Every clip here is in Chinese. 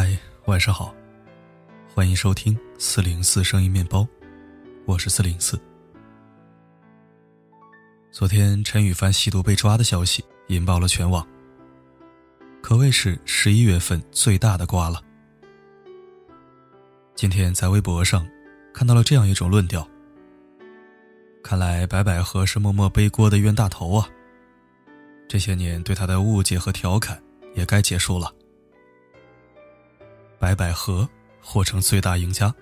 嗨，晚上好，欢迎收听四零四声音面包，我是四零四。昨天陈羽凡吸毒被抓的消息引爆了全网，可谓是十一月份最大的瓜了。今天在微博上看到了这样一种论调，看来白百合是默默背锅的冤大头啊，这些年对他的误解和调侃也该结束了。白百合或成最大赢家。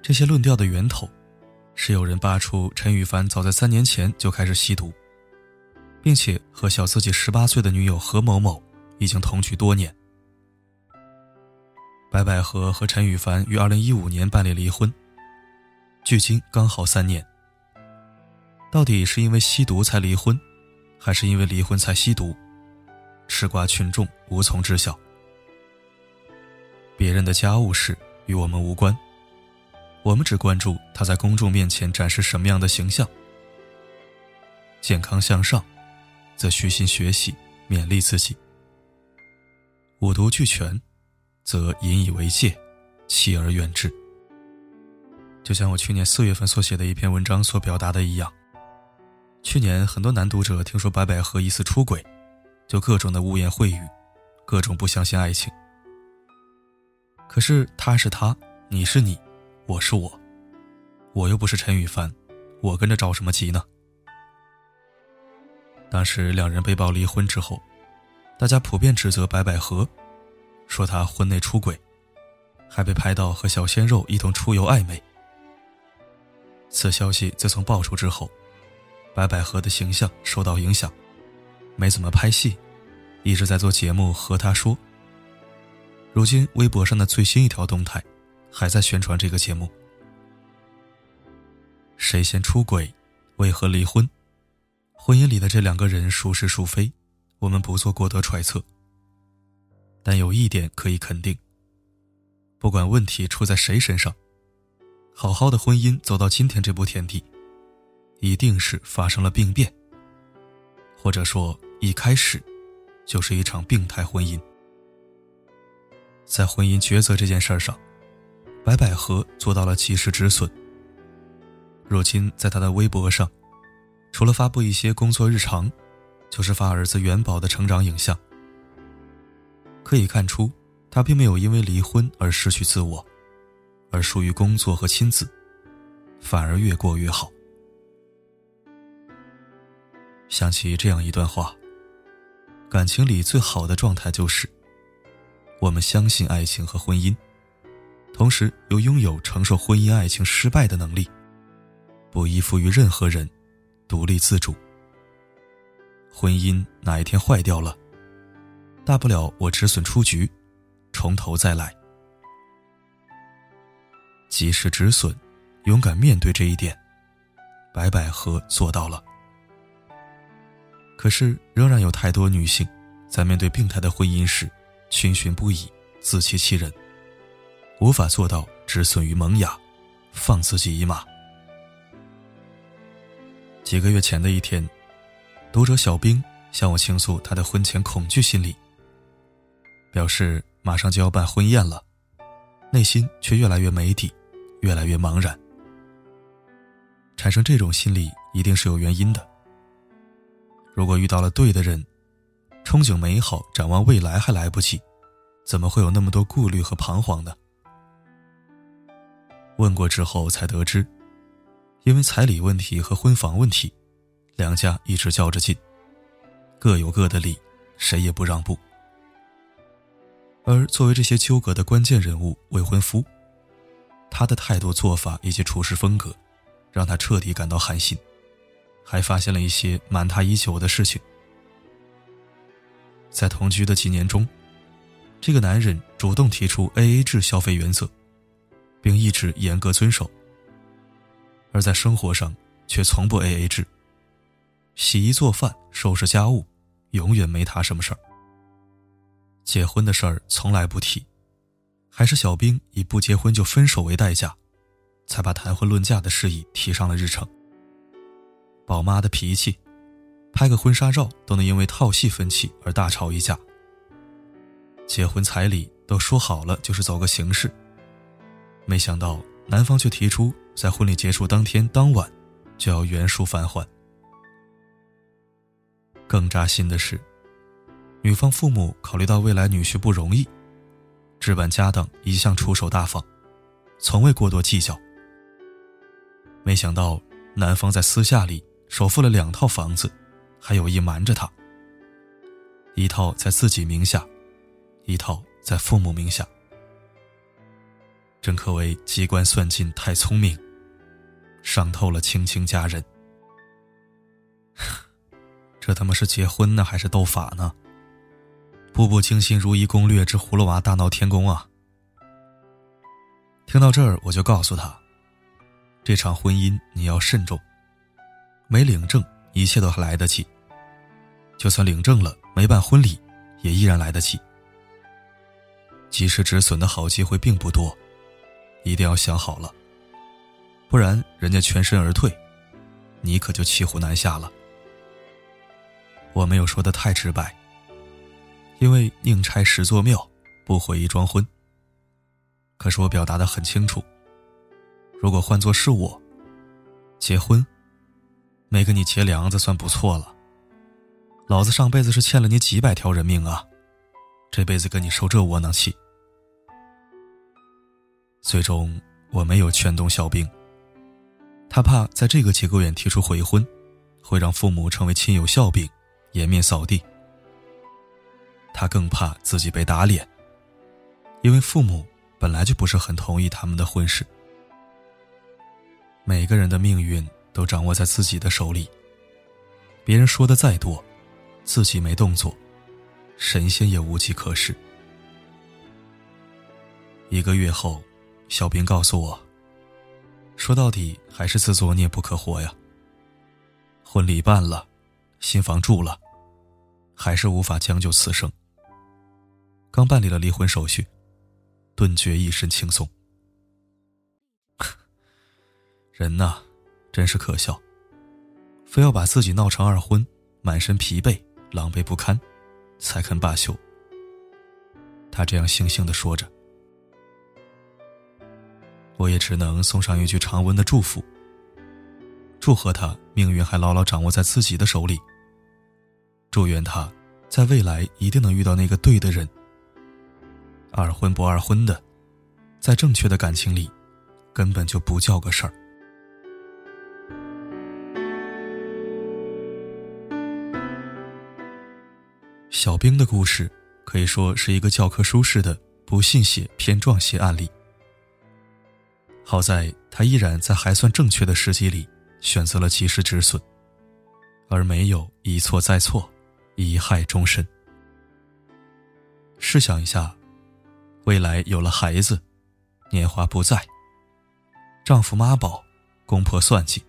这些论调的源头，是有人扒出陈羽凡早在三年前就开始吸毒，并且和小自己十八岁的女友何某某已经同居多年。白百合和陈羽凡于二零一五年办理离婚，距今刚好三年。到底是因为吸毒才离婚，还是因为离婚才吸毒？吃瓜群众无从知晓。别人的家务事与我们无关，我们只关注他在公众面前展示什么样的形象。健康向上，则虚心学习，勉励自己；五毒俱全，则引以为戒，弃而远之。就像我去年四月份所写的一篇文章所表达的一样，去年很多男读者听说白百合疑似出轨，就各种的污言秽语，各种不相信爱情。可是他是他，你是你，我是我，我又不是陈羽凡，我跟着着什么急呢？当时两人被曝离婚之后，大家普遍指责白百合，说她婚内出轨，还被拍到和小鲜肉一同出游暧昧。此消息自从爆出之后，白百合的形象受到影响，没怎么拍戏，一直在做节目和他说。如今微博上的最新一条动态，还在宣传这个节目。谁先出轨，为何离婚？婚姻里的这两个人孰是孰非，我们不做过多揣测。但有一点可以肯定：不管问题出在谁身上，好好的婚姻走到今天这步田地，一定是发生了病变，或者说一开始就是一场病态婚姻。在婚姻抉择这件事上，白百合做到了及时止损。如今，在她的微博上，除了发布一些工作日常，就是发儿子元宝的成长影像。可以看出，她并没有因为离婚而失去自我，而疏于工作和亲子，反而越过越好。想起这样一段话：感情里最好的状态就是。我们相信爱情和婚姻，同时又拥有承受婚姻爱情失败的能力，不依附于任何人，独立自主。婚姻哪一天坏掉了，大不了我止损出局，从头再来。及时止损，勇敢面对这一点，白百合做到了。可是，仍然有太多女性，在面对病态的婚姻时。逡巡不已，自欺欺人，无法做到止损于萌芽，放自己一马。几个月前的一天，读者小兵向我倾诉他的婚前恐惧心理，表示马上就要办婚宴了，内心却越来越没底，越来越茫然。产生这种心理一定是有原因的。如果遇到了对的人。憧憬美好，展望未来还来不及，怎么会有那么多顾虑和彷徨呢？问过之后才得知，因为彩礼问题和婚房问题，两家一直较着劲，各有各的理，谁也不让步。而作为这些纠葛的关键人物未婚夫，他的态度做法以及处事风格，让他彻底感到寒心，还发现了一些瞒他已久的事情。在同居的几年中，这个男人主动提出 A A 制消费原则，并一直严格遵守。而在生活上却从不 A A 制，洗衣做饭、收拾家务，永远没他什么事儿。结婚的事儿从来不提，还是小兵以不结婚就分手为代价，才把谈婚论嫁的事宜提上了日程。宝妈的脾气。拍个婚纱照都能因为套戏分歧而大吵一架。结婚彩礼都说好了，就是走个形式。没想到男方却提出在婚礼结束当天当晚就要原数返还。更扎心的是，女方父母考虑到未来女婿不容易，置办家当一向出手大方，从未过多计较。没想到男方在私下里首付了两套房子，还有意瞒着他。一套在自己名下，一套在父母名下，真可谓机关算尽太聪明，伤透了青青家人。这他妈是结婚呢，还是斗法呢？步步惊心如意攻略之葫芦娃大闹天宫啊！听到这儿，我就告诉他，这场婚姻你要慎重，没领证，一切都还来得及。就算领证了，没办婚礼，也依然来得及。及时止损的好机会并不多，一定要想好了，不然人家全身而退，你可就骑虎难下了。我没有说的太直白，因为宁拆十座庙，不毁一桩婚。可是我表达的很清楚，如果换做是我，结婚，没跟你结梁子算不错了。老子上辈子是欠了你几百条人命啊，这辈子跟你受这窝囊气。最终我没有劝动小兵，他怕在这个节骨眼提出悔婚，会让父母成为亲友笑柄，颜面扫地。他更怕自己被打脸，因为父母本来就不是很同意他们的婚事。每个人的命运都掌握在自己的手里，别人说的再多。自己没动作，神仙也无计可施。一个月后，小兵告诉我，说到底还是自作孽不可活呀。婚礼办了，新房住了，还是无法将就此生。刚办理了离婚手续，顿觉一身轻松。人呐，真是可笑，非要把自己闹成二婚，满身疲惫。狼狈不堪，才肯罢休。他这样悻悻的说着，我也只能送上一句长文的祝福，祝贺他命运还牢牢掌握在自己的手里。祝愿他在未来一定能遇到那个对的人。二婚不二婚的，在正确的感情里，根本就不叫个事儿。小兵的故事可以说是一个教科书式的不信邪偏撞邪案例。好在他依然在还算正确的时机里选择了及时止损，而没有一错再错，贻害终身。试想一下，未来有了孩子，年华不在，丈夫妈宝，公婆算计，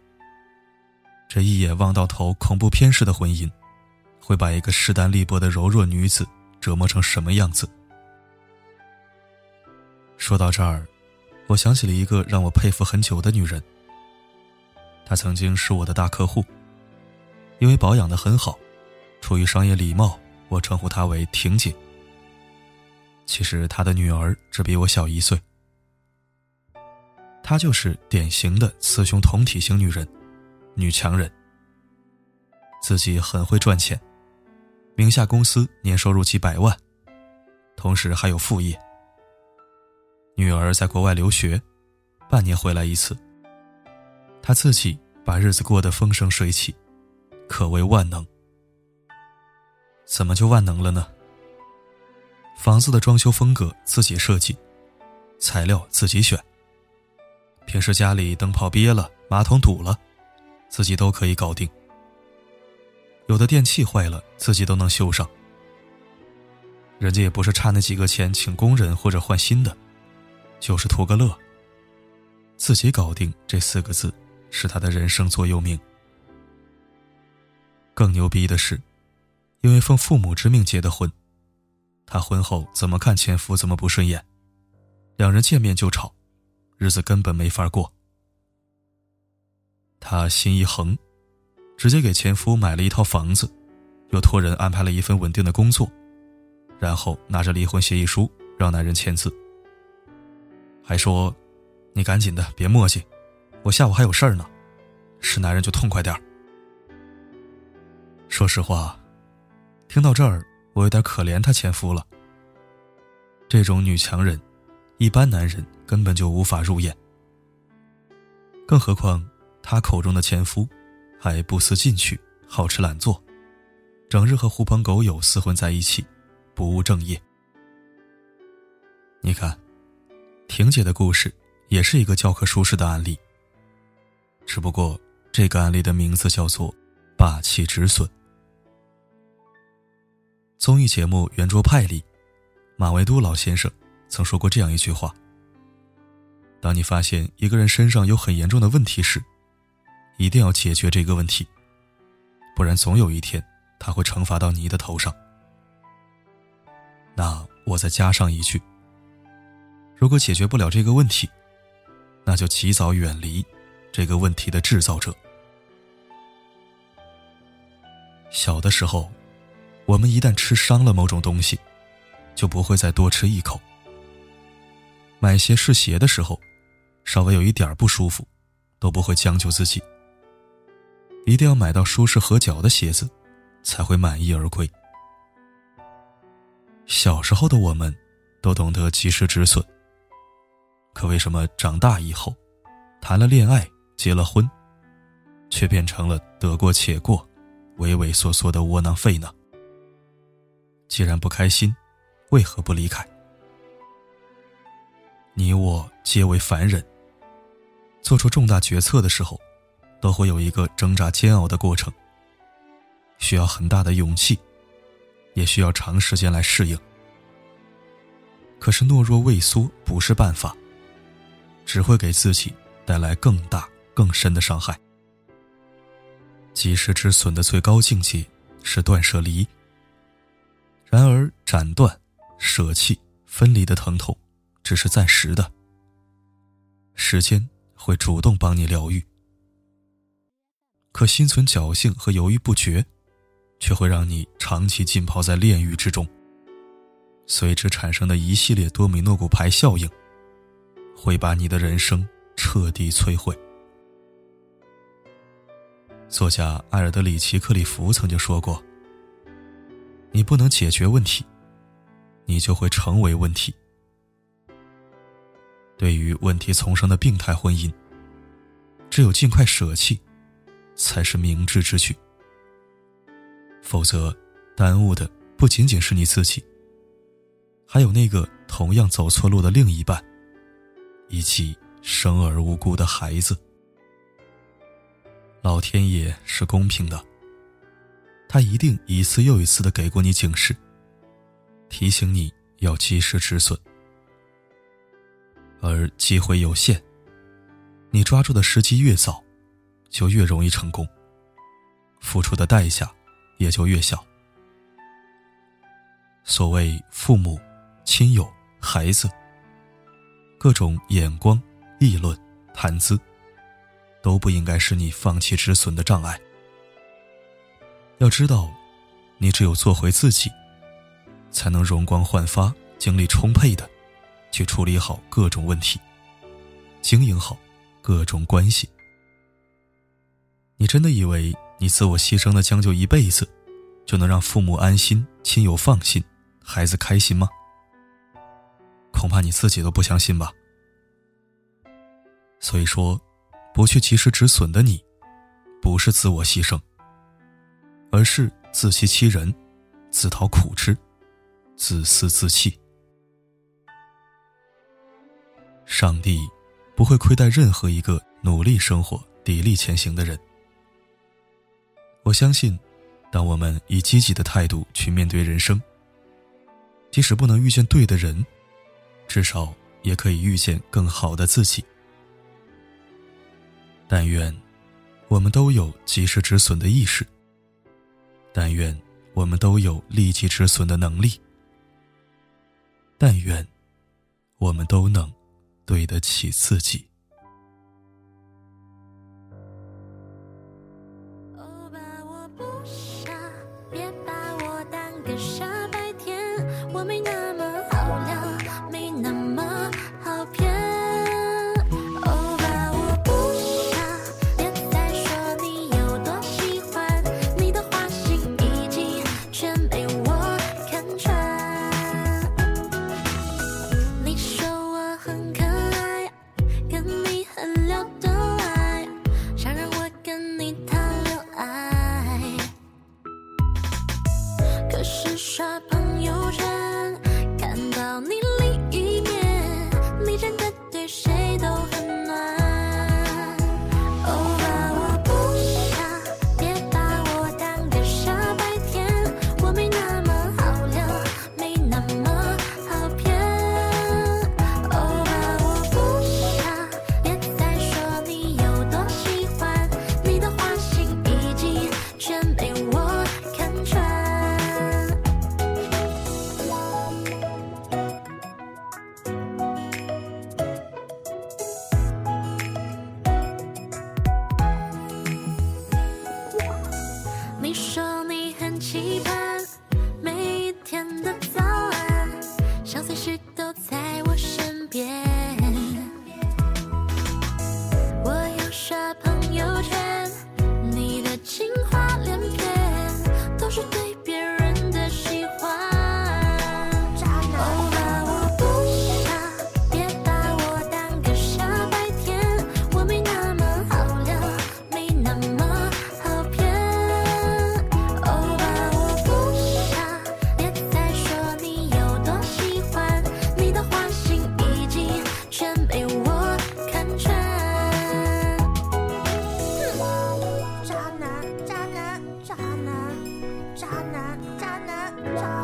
这一眼望到头恐怖片式的婚姻。会把一个势单力薄的柔弱女子折磨成什么样子？说到这儿，我想起了一个让我佩服很久的女人。她曾经是我的大客户，因为保养的很好，出于商业礼貌，我称呼她为婷姐。其实她的女儿只比我小一岁。她就是典型的雌雄同体型女人，女强人，自己很会赚钱。名下公司年收入几百万，同时还有副业。女儿在国外留学，半年回来一次。他自己把日子过得风生水起，可谓万能。怎么就万能了呢？房子的装修风格自己设计，材料自己选。平时家里灯泡憋了，马桶堵了，自己都可以搞定。有的电器坏了，自己都能修上。人家也不是差那几个钱请工人或者换新的，就是图个乐。自己搞定这四个字，是他的人生座右铭。更牛逼的是，因为奉父母之命结的婚，他婚后怎么看前夫怎么不顺眼，两人见面就吵，日子根本没法过。他心一横。直接给前夫买了一套房子，又托人安排了一份稳定的工作，然后拿着离婚协议书让男人签字，还说：“你赶紧的，别磨叽，我下午还有事儿呢。”是男人就痛快点儿。说实话，听到这儿，我有点可怜她前夫了。这种女强人，一般男人根本就无法入眼。更何况，她口中的前夫，还不思进取，好吃懒做，整日和狐朋狗友厮混在一起。不务正业。你看，婷姐的故事也是一个教科书式的案例。只不过这个案例的名字叫做“霸气止损”。综艺节目《圆桌派》里，马未都老先生曾说过这样一句话：“当你发现一个人身上有很严重的问题时，一定要解决这个问题，不然总有一天他会惩罚到你的头上。”那我再加上一句：如果解决不了这个问题，那就及早远离这个问题的制造者。小的时候，我们一旦吃伤了某种东西，就不会再多吃一口。买鞋试鞋的时候，稍微有一点不舒服，都不会将就自己，一定要买到舒适合脚的鞋子，才会满意而归。小时候的我们，都懂得及时止损。可为什么长大以后，谈了恋爱、结了婚，却变成了得过且过、畏畏缩缩的窝囊废呢？既然不开心，为何不离开？你我皆为凡人，做出重大决策的时候，都会有一个挣扎煎熬的过程，需要很大的勇气。也需要长时间来适应。可是懦弱畏缩不是办法，只会给自己带来更大更深的伤害。及时止损的最高境界是断舍离。然而，斩断、舍弃、分离的疼痛，只是暂时的。时间会主动帮你疗愈。可心存侥幸和犹豫不决。却会让你长期浸泡在炼狱之中，随之产生的一系列多米诺骨牌效应，会把你的人生彻底摧毁。作家埃尔德里奇·克里夫曾经说过：“你不能解决问题，你就会成为问题。”对于问题丛生的病态婚姻，只有尽快舍弃，才是明智之举。否则，耽误的不仅仅是你自己，还有那个同样走错路的另一半，以及生而无辜的孩子。老天爷是公平的，他一定一次又一次的给过你警示，提醒你要及时止损。而机会有限，你抓住的时机越早，就越容易成功，付出的代价。也就越小。所谓父母、亲友、孩子，各种眼光、议论、谈资，都不应该是你放弃止损的障碍。要知道，你只有做回自己，才能容光焕发、精力充沛的去处理好各种问题，经营好各种关系。你真的以为？你自我牺牲的将就一辈子，就能让父母安心、亲友放心、孩子开心吗？恐怕你自己都不相信吧。所以说，不去及时止损的你，不是自我牺牲，而是自欺欺人、自讨苦吃、自私自弃。上帝不会亏待任何一个努力生活、砥砺前行的人。我相信，当我们以积极的态度去面对人生，即使不能遇见对的人，至少也可以遇见更好的自己。但愿我们都有及时止损的意识。但愿我们都有立即止损的能力。但愿我们都能对得起自己。渣男渣男渣